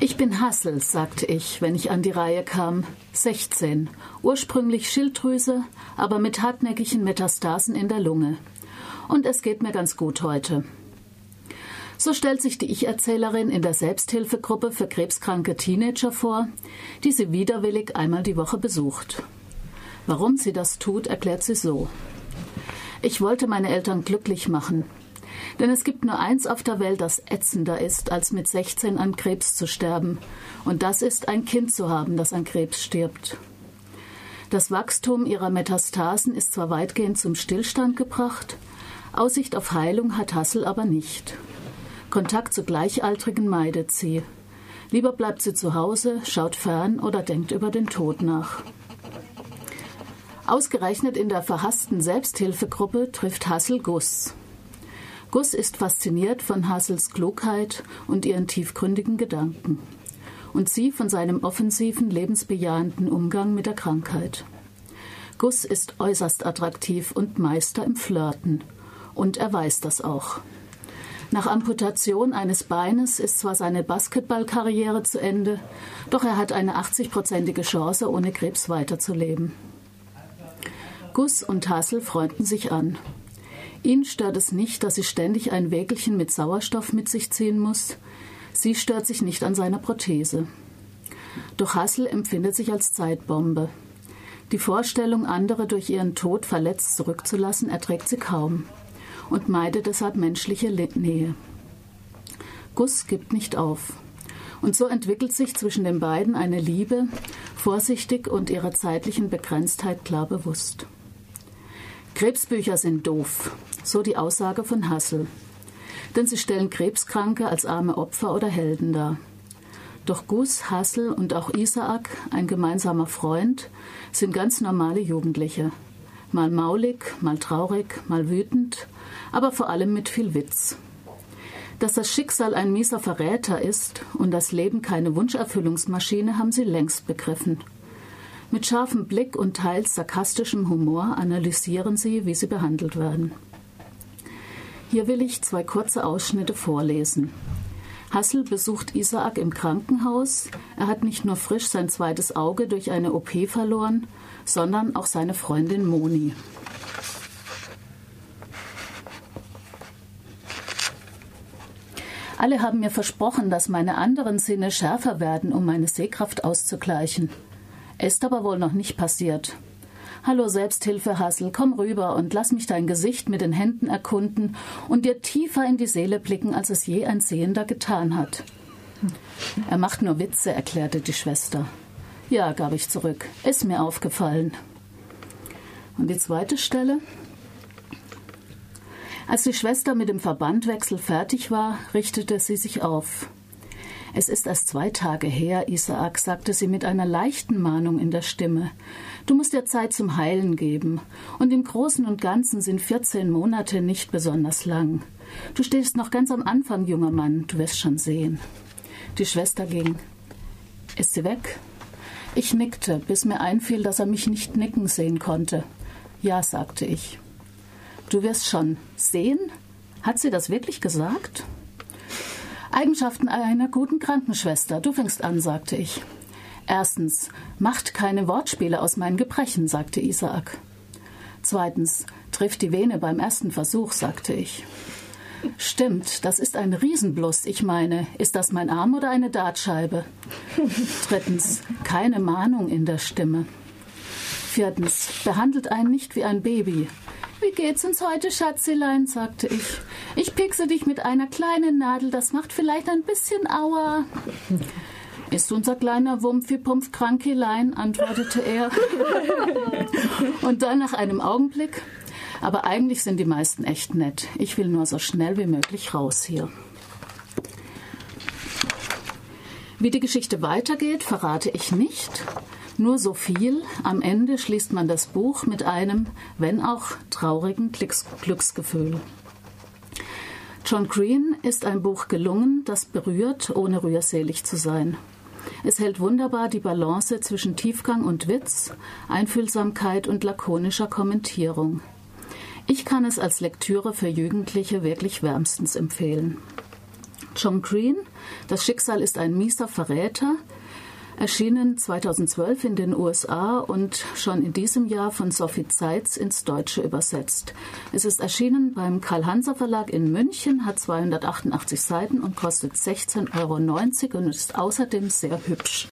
Ich bin Hassel, sagte ich, wenn ich an die Reihe kam. 16. Ursprünglich Schilddrüse, aber mit hartnäckigen Metastasen in der Lunge. Und es geht mir ganz gut heute. So stellt sich die Ich-Erzählerin in der Selbsthilfegruppe für krebskranke Teenager vor, die sie widerwillig einmal die Woche besucht. Warum sie das tut, erklärt sie so. Ich wollte meine Eltern glücklich machen. Denn es gibt nur eins auf der Welt, das ätzender ist, als mit 16 an Krebs zu sterben. Und das ist ein Kind zu haben, das an Krebs stirbt. Das Wachstum ihrer Metastasen ist zwar weitgehend zum Stillstand gebracht, Aussicht auf Heilung hat Hassel aber nicht. Kontakt zu Gleichaltrigen meidet sie. Lieber bleibt sie zu Hause, schaut fern oder denkt über den Tod nach. Ausgerechnet in der verhassten Selbsthilfegruppe trifft Hassel Guss. Guss ist fasziniert von Hassels Klugheit und ihren tiefgründigen Gedanken. Und sie von seinem offensiven, lebensbejahenden Umgang mit der Krankheit. Guss ist äußerst attraktiv und Meister im Flirten. Und er weiß das auch. Nach Amputation eines Beines ist zwar seine Basketballkarriere zu Ende, doch er hat eine 80-prozentige Chance, ohne Krebs weiterzuleben. Gus und Hassel freunden sich an. Ihn stört es nicht, dass sie ständig ein Wägelchen mit Sauerstoff mit sich ziehen muss. Sie stört sich nicht an seiner Prothese. Doch Hassel empfindet sich als Zeitbombe. Die Vorstellung, andere durch ihren Tod verletzt zurückzulassen, erträgt sie kaum und meidet deshalb menschliche Nähe. Gus gibt nicht auf. Und so entwickelt sich zwischen den beiden eine Liebe, vorsichtig und ihrer zeitlichen Begrenztheit klar bewusst. Krebsbücher sind doof, so die Aussage von Hassel. Denn sie stellen Krebskranke als arme Opfer oder Helden dar. Doch Gus, Hassel und auch Isaak, ein gemeinsamer Freund, sind ganz normale Jugendliche. Mal maulig, mal traurig, mal wütend, aber vor allem mit viel Witz. Dass das Schicksal ein mieser Verräter ist und das Leben keine Wunscherfüllungsmaschine, haben sie längst begriffen. Mit scharfem Blick und teils sarkastischem Humor analysieren sie, wie sie behandelt werden. Hier will ich zwei kurze Ausschnitte vorlesen. Hassel besucht Isaak im Krankenhaus. Er hat nicht nur frisch sein zweites Auge durch eine OP verloren, sondern auch seine Freundin Moni. Alle haben mir versprochen, dass meine anderen Sinne schärfer werden, um meine Sehkraft auszugleichen. Ist aber wohl noch nicht passiert. Hallo Selbsthilfe Hassel, komm rüber und lass mich dein Gesicht mit den Händen erkunden und dir tiefer in die Seele blicken, als es je ein Sehender getan hat. Er macht nur Witze, erklärte die Schwester. Ja, gab ich zurück. Ist mir aufgefallen. Und die zweite Stelle? Als die Schwester mit dem Verbandwechsel fertig war, richtete sie sich auf. Es ist erst zwei Tage her, Isaak, sagte sie mit einer leichten Mahnung in der Stimme. Du musst dir Zeit zum Heilen geben. Und im Großen und Ganzen sind 14 Monate nicht besonders lang. Du stehst noch ganz am Anfang, junger Mann, du wirst schon sehen. Die Schwester ging. Ist sie weg? Ich nickte, bis mir einfiel, dass er mich nicht nicken sehen konnte. Ja, sagte ich. Du wirst schon sehen? Hat sie das wirklich gesagt? Eigenschaften einer guten Krankenschwester. Du fängst an, sagte ich. Erstens, macht keine Wortspiele aus meinen Gebrechen, sagte Isaak. Zweitens, trifft die Vene beim ersten Versuch, sagte ich. Stimmt, das ist ein Riesenblust. Ich meine, ist das mein Arm oder eine Dartscheibe? Drittens, keine Mahnung in der Stimme. Viertens, behandelt einen nicht wie ein Baby. Wie geht's uns heute, Schatzelein? sagte ich. Ich piekse dich mit einer kleinen Nadel, das macht vielleicht ein bisschen Aua. Ist unser kleiner Wumpfi-Pumpf Krankelein, antwortete er. Und dann nach einem Augenblick, aber eigentlich sind die meisten echt nett. Ich will nur so schnell wie möglich raus hier. Wie die Geschichte weitergeht, verrate ich nicht. Nur so viel, am Ende schließt man das Buch mit einem, wenn auch traurigen Glücksgefühl. John Green ist ein Buch gelungen, das berührt, ohne rührselig zu sein. Es hält wunderbar die Balance zwischen Tiefgang und Witz, Einfühlsamkeit und lakonischer Kommentierung. Ich kann es als Lektüre für Jugendliche wirklich wärmstens empfehlen. John Green, Das Schicksal ist ein mieser Verräter, erschienen 2012 in den USA und schon in diesem Jahr von Sophie Zeitz ins Deutsche übersetzt. Es ist erschienen beim Karl-Hanser Verlag in München, hat 288 Seiten und kostet 16,90 Euro und ist außerdem sehr hübsch.